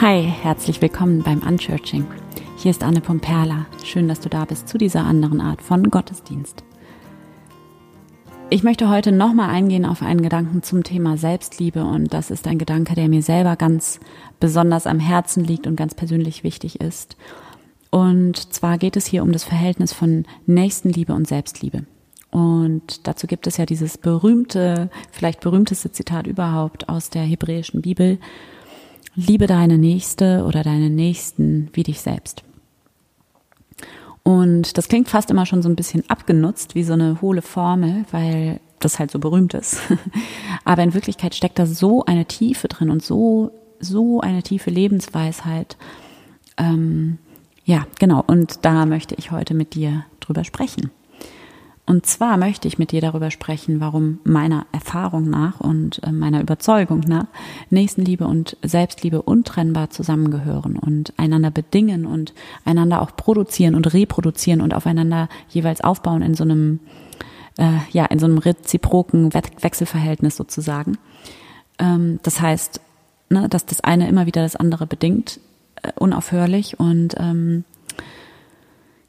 Hi, herzlich willkommen beim Unchurching. Hier ist Anne Pomperla. Schön, dass du da bist zu dieser anderen Art von Gottesdienst. Ich möchte heute nochmal eingehen auf einen Gedanken zum Thema Selbstliebe und das ist ein Gedanke, der mir selber ganz besonders am Herzen liegt und ganz persönlich wichtig ist. Und zwar geht es hier um das Verhältnis von Nächstenliebe und Selbstliebe. Und dazu gibt es ja dieses berühmte, vielleicht berühmteste Zitat überhaupt aus der hebräischen Bibel. Liebe deine Nächste oder deine Nächsten wie dich selbst. Und das klingt fast immer schon so ein bisschen abgenutzt, wie so eine hohle Formel, weil das halt so berühmt ist. Aber in Wirklichkeit steckt da so eine Tiefe drin und so, so eine tiefe Lebensweisheit. Ähm, ja, genau. Und da möchte ich heute mit dir drüber sprechen. Und zwar möchte ich mit dir darüber sprechen, warum meiner Erfahrung nach und äh, meiner Überzeugung nach Nächstenliebe und Selbstliebe untrennbar zusammengehören und einander bedingen und einander auch produzieren und reproduzieren und aufeinander jeweils aufbauen in so einem, äh, ja, in so einem reziproken Wechselverhältnis sozusagen. Ähm, das heißt, ne, dass das eine immer wieder das andere bedingt, äh, unaufhörlich und ähm,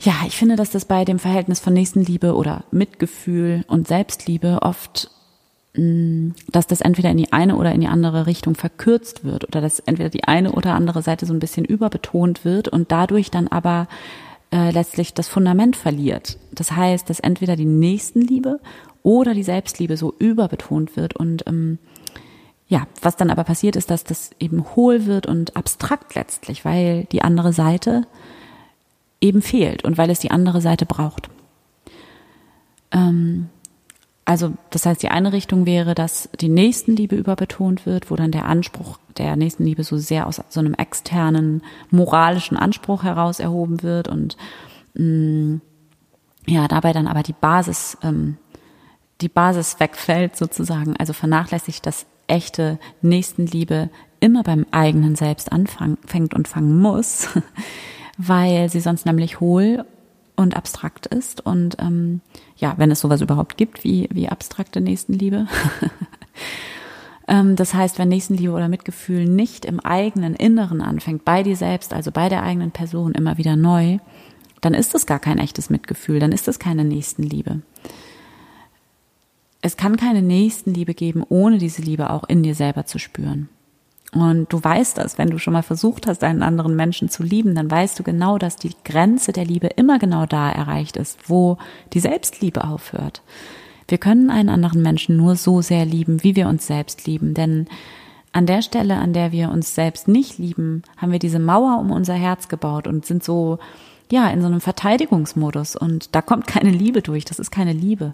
ja, ich finde, dass das bei dem Verhältnis von Nächstenliebe oder Mitgefühl und Selbstliebe oft, mm, dass das entweder in die eine oder in die andere Richtung verkürzt wird oder dass entweder die eine oder andere Seite so ein bisschen überbetont wird und dadurch dann aber äh, letztlich das Fundament verliert. Das heißt, dass entweder die Nächstenliebe oder die Selbstliebe so überbetont wird und ähm, ja, was dann aber passiert ist, dass das eben hohl wird und abstrakt letztlich, weil die andere Seite eben fehlt und weil es die andere Seite braucht. Ähm, also das heißt, die eine Richtung wäre, dass die Nächstenliebe überbetont wird, wo dann der Anspruch der Nächstenliebe so sehr aus so einem externen moralischen Anspruch heraus erhoben wird und mh, mm, ja, dabei dann aber die Basis, ähm, die Basis wegfällt sozusagen, also vernachlässigt, dass echte Nächstenliebe immer beim eigenen Selbst anfängt und fangen muss, weil sie sonst nämlich hohl und abstrakt ist. Und ähm, ja, wenn es sowas überhaupt gibt wie, wie abstrakte Nächstenliebe. ähm, das heißt, wenn Nächstenliebe oder Mitgefühl nicht im eigenen Inneren anfängt, bei dir selbst, also bei der eigenen Person immer wieder neu, dann ist es gar kein echtes Mitgefühl, dann ist es keine Nächstenliebe. Es kann keine Nächstenliebe geben, ohne diese Liebe auch in dir selber zu spüren. Und du weißt das, wenn du schon mal versucht hast, einen anderen Menschen zu lieben, dann weißt du genau, dass die Grenze der Liebe immer genau da erreicht ist, wo die Selbstliebe aufhört. Wir können einen anderen Menschen nur so sehr lieben, wie wir uns selbst lieben, denn an der Stelle, an der wir uns selbst nicht lieben, haben wir diese Mauer um unser Herz gebaut und sind so, ja, in so einem Verteidigungsmodus und da kommt keine Liebe durch, das ist keine Liebe.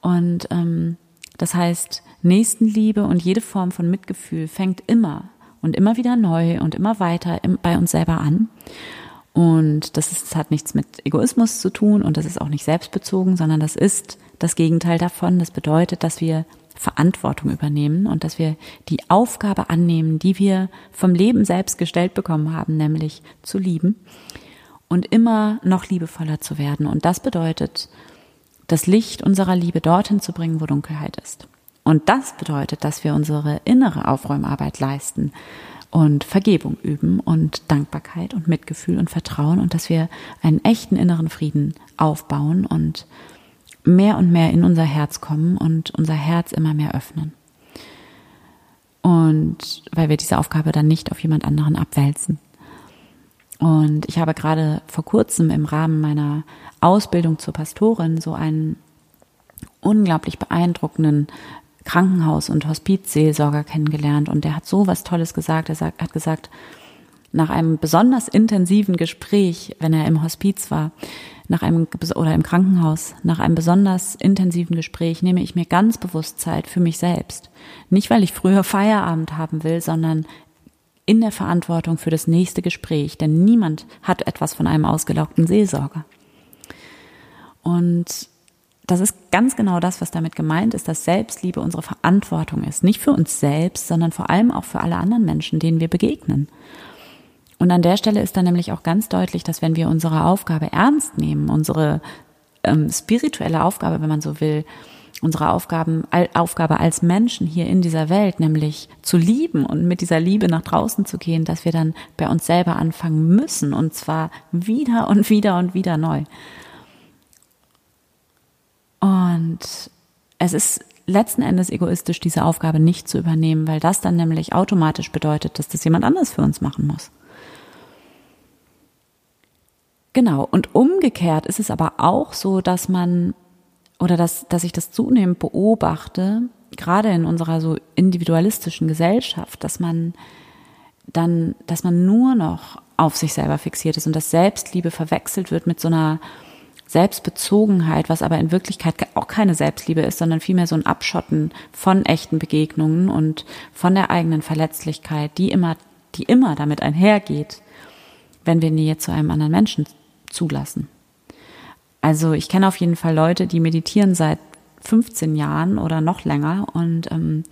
Und ähm, das heißt, Nächstenliebe und jede Form von Mitgefühl fängt immer und immer wieder neu und immer weiter bei uns selber an. Und das, ist, das hat nichts mit Egoismus zu tun und das ist auch nicht selbstbezogen, sondern das ist das Gegenteil davon. Das bedeutet, dass wir Verantwortung übernehmen und dass wir die Aufgabe annehmen, die wir vom Leben selbst gestellt bekommen haben, nämlich zu lieben und immer noch liebevoller zu werden. Und das bedeutet, das Licht unserer Liebe dorthin zu bringen, wo Dunkelheit ist. Und das bedeutet, dass wir unsere innere Aufräumarbeit leisten und Vergebung üben und Dankbarkeit und Mitgefühl und Vertrauen und dass wir einen echten inneren Frieden aufbauen und mehr und mehr in unser Herz kommen und unser Herz immer mehr öffnen. Und weil wir diese Aufgabe dann nicht auf jemand anderen abwälzen. Und ich habe gerade vor kurzem im Rahmen meiner Ausbildung zur Pastorin so einen unglaublich beeindruckenden Krankenhaus- und Hospizseelsorger kennengelernt und der hat so was Tolles gesagt. Er hat gesagt, nach einem besonders intensiven Gespräch, wenn er im Hospiz war, nach einem oder im Krankenhaus, nach einem besonders intensiven Gespräch nehme ich mir ganz bewusst Zeit für mich selbst. Nicht, weil ich früher Feierabend haben will, sondern in der Verantwortung für das nächste Gespräch, denn niemand hat etwas von einem ausgelaugten Seelsorger. Und das ist ganz genau das, was damit gemeint ist, dass Selbstliebe unsere Verantwortung ist. Nicht für uns selbst, sondern vor allem auch für alle anderen Menschen, denen wir begegnen. Und an der Stelle ist dann nämlich auch ganz deutlich, dass wenn wir unsere Aufgabe ernst nehmen, unsere ähm, spirituelle Aufgabe, wenn man so will, unsere Aufgaben, Aufgabe als Menschen hier in dieser Welt, nämlich zu lieben und mit dieser Liebe nach draußen zu gehen, dass wir dann bei uns selber anfangen müssen und zwar wieder und wieder und wieder neu. Und es ist letzten Endes egoistisch, diese Aufgabe nicht zu übernehmen, weil das dann nämlich automatisch bedeutet, dass das jemand anders für uns machen muss. Genau. Und umgekehrt ist es aber auch so, dass man oder dass, dass ich das zunehmend beobachte, gerade in unserer so individualistischen Gesellschaft, dass man dann, dass man nur noch auf sich selber fixiert ist und dass Selbstliebe verwechselt wird mit so einer Selbstbezogenheit, was aber in Wirklichkeit auch keine Selbstliebe ist, sondern vielmehr so ein Abschotten von echten Begegnungen und von der eigenen Verletzlichkeit, die immer, die immer damit einhergeht, wenn wir Nähe zu einem anderen Menschen zulassen. Also ich kenne auf jeden Fall Leute, die meditieren seit 15 Jahren oder noch länger und ähm,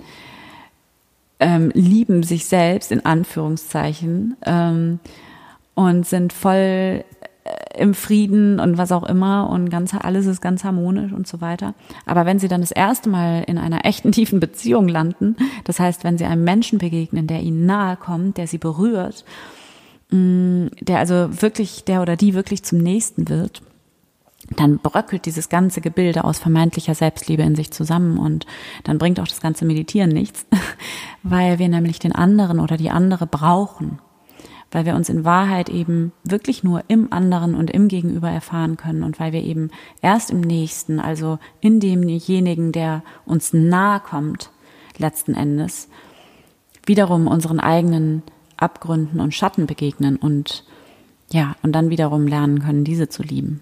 ähm, lieben sich selbst in Anführungszeichen ähm, und sind voll äh, im Frieden und was auch immer und ganz alles ist ganz harmonisch und so weiter. Aber wenn sie dann das erste Mal in einer echten tiefen Beziehung landen, das heißt, wenn sie einem Menschen begegnen, der ihnen nahe kommt, der sie berührt, mm, der also wirklich, der oder die wirklich zum Nächsten wird, dann bröckelt dieses ganze Gebilde aus vermeintlicher Selbstliebe in sich zusammen und dann bringt auch das ganze Meditieren nichts, weil wir nämlich den anderen oder die andere brauchen, weil wir uns in Wahrheit eben wirklich nur im anderen und im Gegenüber erfahren können und weil wir eben erst im Nächsten, also in demjenigen, der uns nahe kommt, letzten Endes, wiederum unseren eigenen Abgründen und Schatten begegnen und ja, und dann wiederum lernen können, diese zu lieben.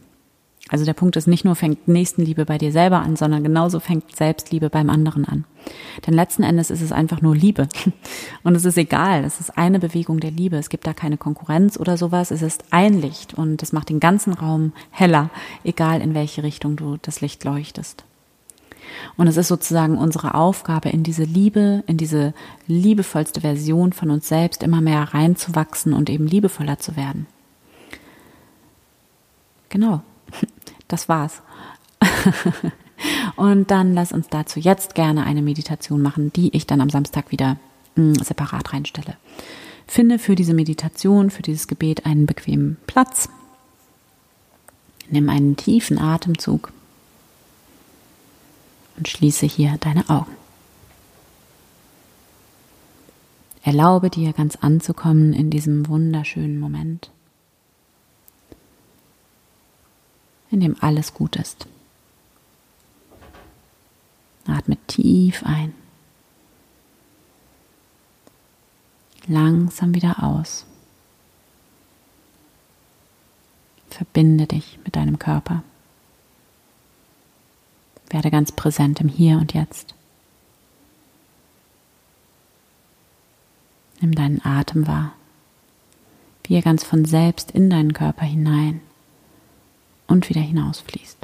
Also der Punkt ist nicht nur fängt Nächstenliebe bei dir selber an, sondern genauso fängt Selbstliebe beim anderen an. Denn letzten Endes ist es einfach nur Liebe. Und es ist egal, es ist eine Bewegung der Liebe. Es gibt da keine Konkurrenz oder sowas. Es ist ein Licht und es macht den ganzen Raum heller, egal in welche Richtung du das Licht leuchtest. Und es ist sozusagen unsere Aufgabe, in diese Liebe, in diese liebevollste Version von uns selbst immer mehr reinzuwachsen und eben liebevoller zu werden. Genau das war's. und dann lass uns dazu jetzt gerne eine Meditation machen, die ich dann am Samstag wieder hm, separat reinstelle. Finde für diese Meditation, für dieses Gebet einen bequemen Platz. Nimm einen tiefen Atemzug und schließe hier deine Augen. Erlaube dir ganz anzukommen in diesem wunderschönen Moment. In dem alles gut ist. Atme tief ein. Langsam wieder aus. Verbinde dich mit deinem Körper. Werde ganz präsent im Hier und Jetzt. Nimm deinen Atem wahr, wie er ganz von selbst in deinen Körper hinein und wieder hinausfließt.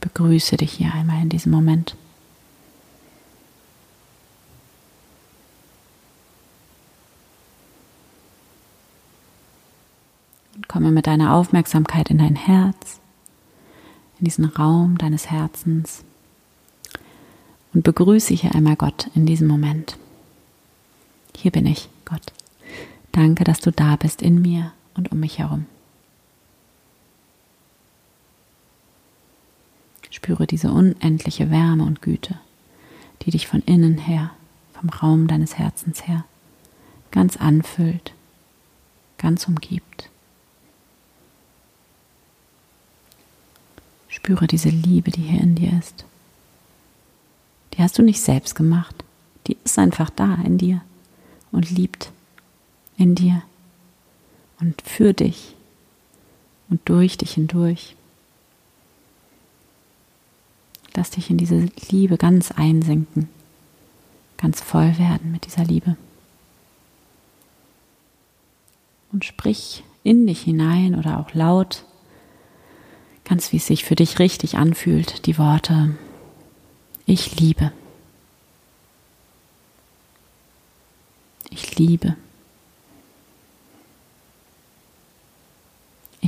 Begrüße dich hier einmal in diesem Moment. Und komme mit deiner Aufmerksamkeit in dein Herz, in diesen Raum deines Herzens und begrüße hier einmal Gott in diesem Moment. Hier bin ich, Gott. Danke, dass du da bist in mir und um mich herum. Spüre diese unendliche Wärme und Güte, die dich von innen her, vom Raum deines Herzens her, ganz anfüllt, ganz umgibt. Spüre diese Liebe, die hier in dir ist. Die hast du nicht selbst gemacht, die ist einfach da in dir und liebt in dir und für dich und durch dich hindurch. Lass dich in diese Liebe ganz einsinken, ganz voll werden mit dieser Liebe. Und sprich in dich hinein oder auch laut, ganz wie es sich für dich richtig anfühlt, die Worte, ich liebe. Ich liebe.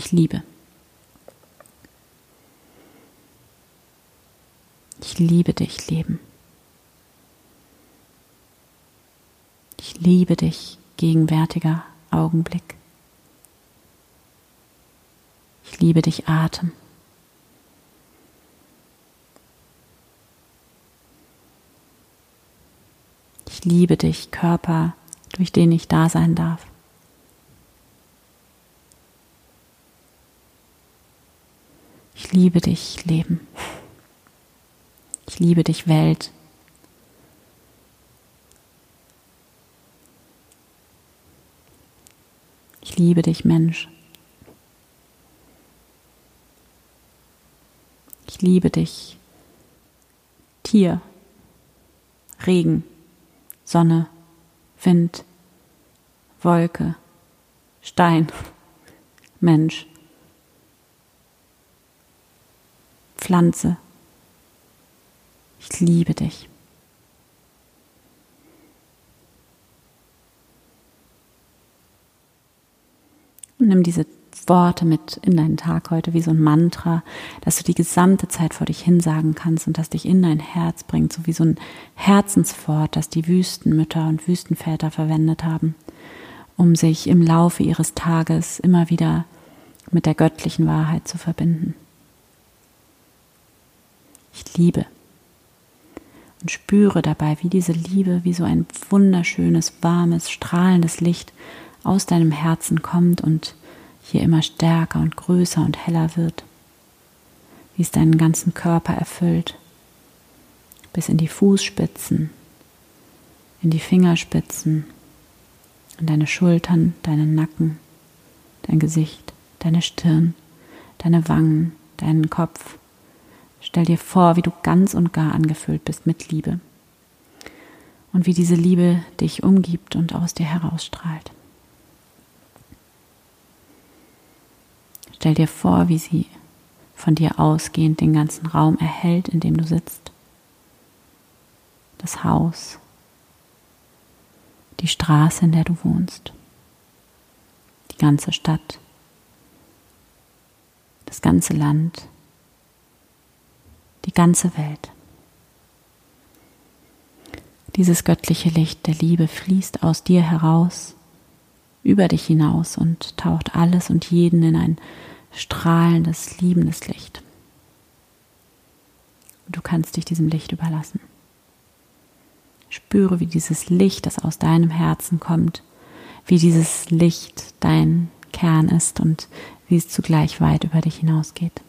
ich liebe. Ich liebe dich, Leben. Ich liebe dich, gegenwärtiger Augenblick. Ich liebe dich, Atem. Ich liebe dich, Körper, durch den ich da sein darf. Ich liebe dich, Leben. Ich liebe dich, Welt. Ich liebe dich, Mensch. Ich liebe dich, Tier, Regen, Sonne, Wind, Wolke, Stein, Mensch, Pflanze. Ich liebe dich. Und nimm diese Worte mit in deinen Tag heute wie so ein Mantra, dass du die gesamte Zeit vor dich hinsagen kannst und das dich in dein Herz bringt, so wie so ein Herzenswort, das die Wüstenmütter und Wüstenväter verwendet haben, um sich im Laufe ihres Tages immer wieder mit der göttlichen Wahrheit zu verbinden. Ich liebe und spüre dabei, wie diese Liebe, wie so ein wunderschönes, warmes, strahlendes Licht aus deinem Herzen kommt und hier immer stärker und größer und heller wird, wie es deinen ganzen Körper erfüllt, bis in die Fußspitzen, in die Fingerspitzen, in deine Schultern, deinen Nacken, dein Gesicht, deine Stirn, deine Wangen, deinen Kopf. Stell dir vor, wie du ganz und gar angefüllt bist mit Liebe. Und wie diese Liebe dich umgibt und aus dir herausstrahlt. Stell dir vor, wie sie von dir ausgehend den ganzen Raum erhält, in dem du sitzt. Das Haus, die Straße, in der du wohnst, die ganze Stadt, das ganze Land, die ganze Welt. Dieses göttliche Licht der Liebe fließt aus dir heraus, über dich hinaus und taucht alles und jeden in ein strahlendes, liebendes Licht. Du kannst dich diesem Licht überlassen. Spüre, wie dieses Licht, das aus deinem Herzen kommt, wie dieses Licht dein Kern ist und wie es zugleich weit über dich hinausgeht.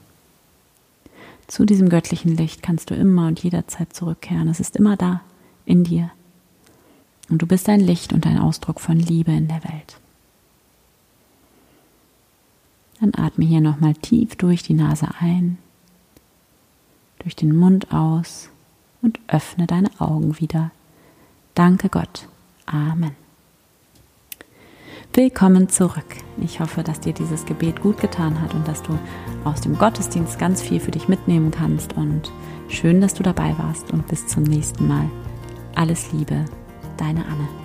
Zu diesem göttlichen Licht kannst du immer und jederzeit zurückkehren. Es ist immer da, in dir. Und du bist ein Licht und ein Ausdruck von Liebe in der Welt. Dann atme hier nochmal tief durch die Nase ein, durch den Mund aus und öffne deine Augen wieder. Danke Gott. Amen. Willkommen zurück. Ich hoffe, dass dir dieses Gebet gut getan hat und dass du aus dem Gottesdienst ganz viel für dich mitnehmen kannst. Und schön, dass du dabei warst und bis zum nächsten Mal. Alles Liebe, deine Anne.